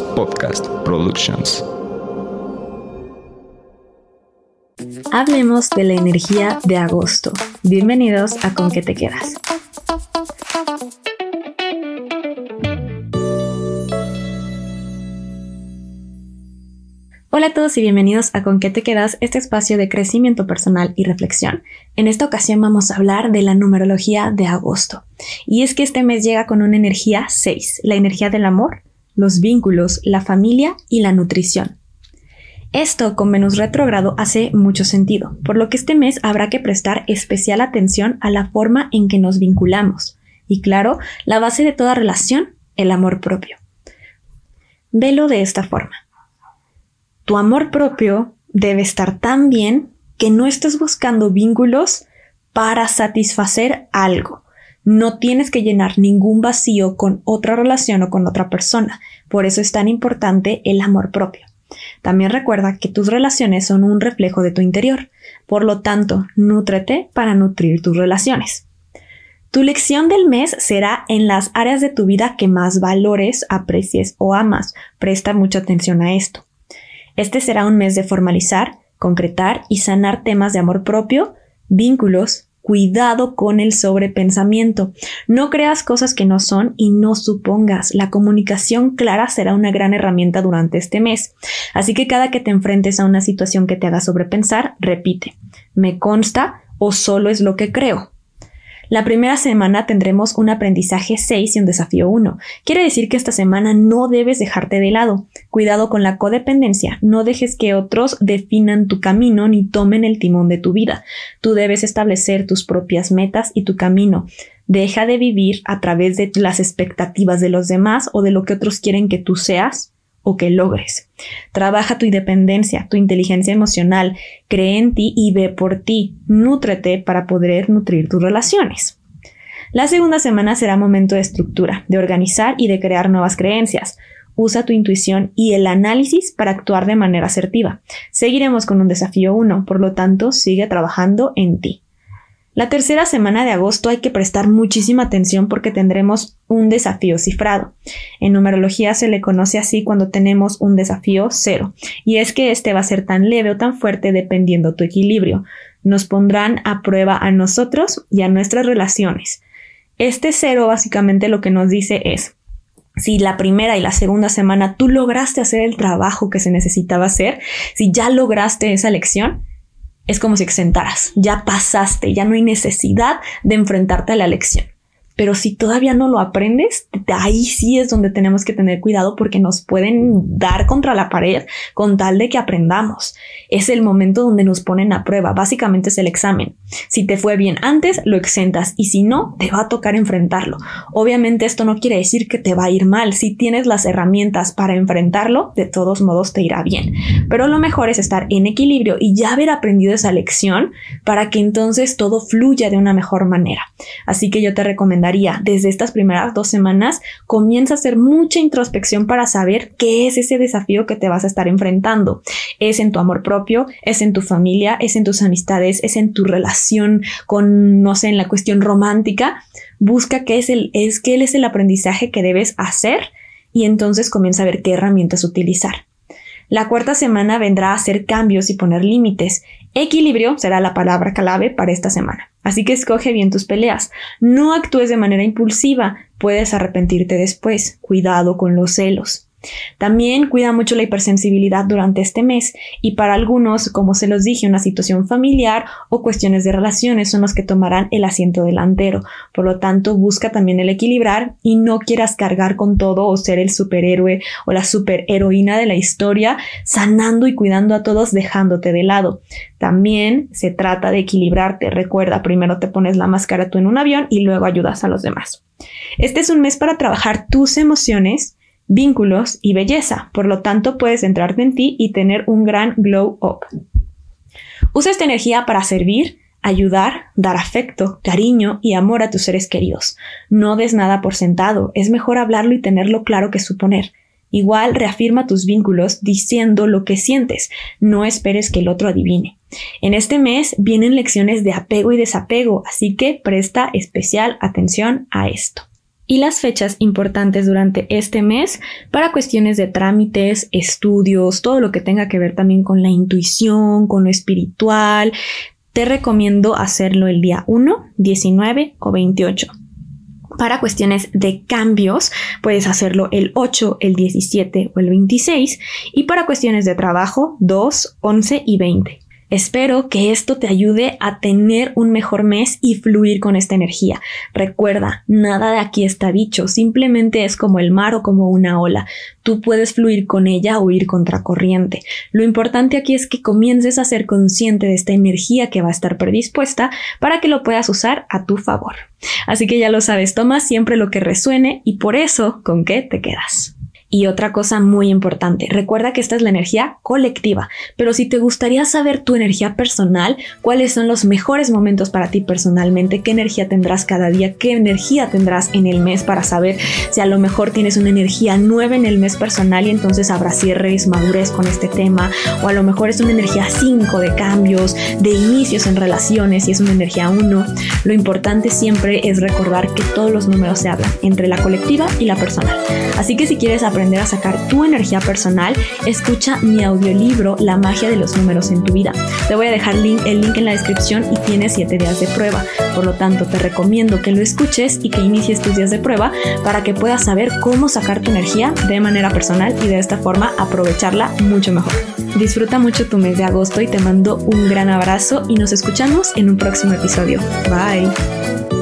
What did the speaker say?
Podcast Productions. Hablemos de la energía de agosto. Bienvenidos a Con qué te quedas. Hola a todos y bienvenidos a Con qué te quedas, este espacio de crecimiento personal y reflexión. En esta ocasión vamos a hablar de la numerología de agosto. Y es que este mes llega con una energía 6, la energía del amor, los vínculos, la familia y la nutrición. Esto con Venus retrógrado hace mucho sentido, por lo que este mes habrá que prestar especial atención a la forma en que nos vinculamos. Y claro, la base de toda relación, el amor propio. Velo de esta forma. Tu amor propio debe estar tan bien que no estés buscando vínculos para satisfacer algo. No tienes que llenar ningún vacío con otra relación o con otra persona. Por eso es tan importante el amor propio. También recuerda que tus relaciones son un reflejo de tu interior. Por lo tanto, nútrete para nutrir tus relaciones. Tu lección del mes será en las áreas de tu vida que más valores, aprecies o amas. Presta mucha atención a esto. Este será un mes de formalizar, concretar y sanar temas de amor propio, vínculos, cuidado con el sobrepensamiento. No creas cosas que no son y no supongas. La comunicación clara será una gran herramienta durante este mes. Así que cada que te enfrentes a una situación que te haga sobrepensar, repite. Me consta o solo es lo que creo. La primera semana tendremos un aprendizaje 6 y un desafío 1. Quiere decir que esta semana no debes dejarte de lado. Cuidado con la codependencia. No dejes que otros definan tu camino ni tomen el timón de tu vida. Tú debes establecer tus propias metas y tu camino. Deja de vivir a través de las expectativas de los demás o de lo que otros quieren que tú seas o que logres. Trabaja tu independencia, tu inteligencia emocional, cree en ti y ve por ti. Nútrete para poder nutrir tus relaciones. La segunda semana será momento de estructura, de organizar y de crear nuevas creencias. Usa tu intuición y el análisis para actuar de manera asertiva. Seguiremos con un desafío 1, por lo tanto, sigue trabajando en ti. La tercera semana de agosto hay que prestar muchísima atención porque tendremos un desafío cifrado. En numerología se le conoce así cuando tenemos un desafío cero, y es que este va a ser tan leve o tan fuerte dependiendo tu equilibrio. Nos pondrán a prueba a nosotros y a nuestras relaciones. Este cero básicamente lo que nos dice es, si la primera y la segunda semana tú lograste hacer el trabajo que se necesitaba hacer, si ya lograste esa lección, es como si exentaras, ya pasaste, ya no hay necesidad de enfrentarte a la lección. Pero si todavía no lo aprendes, ahí sí es donde tenemos que tener cuidado porque nos pueden dar contra la pared con tal de que aprendamos. Es el momento donde nos ponen a prueba. Básicamente es el examen. Si te fue bien antes, lo exentas y si no, te va a tocar enfrentarlo. Obviamente esto no quiere decir que te va a ir mal. Si tienes las herramientas para enfrentarlo, de todos modos te irá bien. Pero lo mejor es estar en equilibrio y ya haber aprendido esa lección para que entonces todo fluya de una mejor manera. Así que yo te recomiendo desde estas primeras dos semanas, comienza a hacer mucha introspección para saber qué es ese desafío que te vas a estar enfrentando. Es en tu amor propio, es en tu familia, es en tus amistades, es en tu relación con, no sé, en la cuestión romántica. Busca qué es el, es qué es el aprendizaje que debes hacer y entonces comienza a ver qué herramientas utilizar. La cuarta semana vendrá a hacer cambios y poner límites. Equilibrio será la palabra clave para esta semana. Así que escoge bien tus peleas. No actúes de manera impulsiva, puedes arrepentirte después. Cuidado con los celos. También cuida mucho la hipersensibilidad durante este mes y para algunos, como se los dije, una situación familiar o cuestiones de relaciones son los que tomarán el asiento delantero. Por lo tanto, busca también el equilibrar y no quieras cargar con todo o ser el superhéroe o la superheroína de la historia, sanando y cuidando a todos dejándote de lado. También se trata de equilibrarte. Recuerda, primero te pones la máscara tú en un avión y luego ayudas a los demás. Este es un mes para trabajar tus emociones, vínculos y belleza. Por lo tanto, puedes centrarte en ti y tener un gran glow up. Usa esta energía para servir, ayudar, dar afecto, cariño y amor a tus seres queridos. No des nada por sentado, es mejor hablarlo y tenerlo claro que suponer. Igual reafirma tus vínculos diciendo lo que sientes, no esperes que el otro adivine. En este mes vienen lecciones de apego y desapego, así que presta especial atención a esto. Y las fechas importantes durante este mes para cuestiones de trámites, estudios, todo lo que tenga que ver también con la intuición, con lo espiritual. Te recomiendo hacerlo el día 1, 19 o 28. Para cuestiones de cambios, puedes hacerlo el 8, el 17 o el 26. Y para cuestiones de trabajo, 2, 11 y 20. Espero que esto te ayude a tener un mejor mes y fluir con esta energía. Recuerda, nada de aquí está dicho, simplemente es como el mar o como una ola. Tú puedes fluir con ella o ir contracorriente. Lo importante aquí es que comiences a ser consciente de esta energía que va a estar predispuesta para que lo puedas usar a tu favor. Así que ya lo sabes, toma siempre lo que resuene y por eso, ¿con qué te quedas? Y otra cosa muy importante, recuerda que esta es la energía colectiva, pero si te gustaría saber tu energía personal, cuáles son los mejores momentos para ti personalmente, qué energía tendrás cada día, qué energía tendrás en el mes para saber si a lo mejor tienes una energía nueva en el mes personal y entonces habrá cierres, madurez con este tema, o a lo mejor es una energía 5 de cambios, de inicios en relaciones y es una energía 1. Lo importante siempre es recordar que todos los números se hablan entre la colectiva y la personal. Así que si quieres aprender a sacar tu energía personal, escucha mi audiolibro La magia de los números en tu vida. Te voy a dejar el link en la descripción y tienes 7 días de prueba. Por lo tanto, te recomiendo que lo escuches y que inicies tus días de prueba para que puedas saber cómo sacar tu energía de manera personal y de esta forma aprovecharla mucho mejor. Disfruta mucho tu mes de agosto y te mando un gran abrazo y nos escuchamos en un próximo episodio. Bye.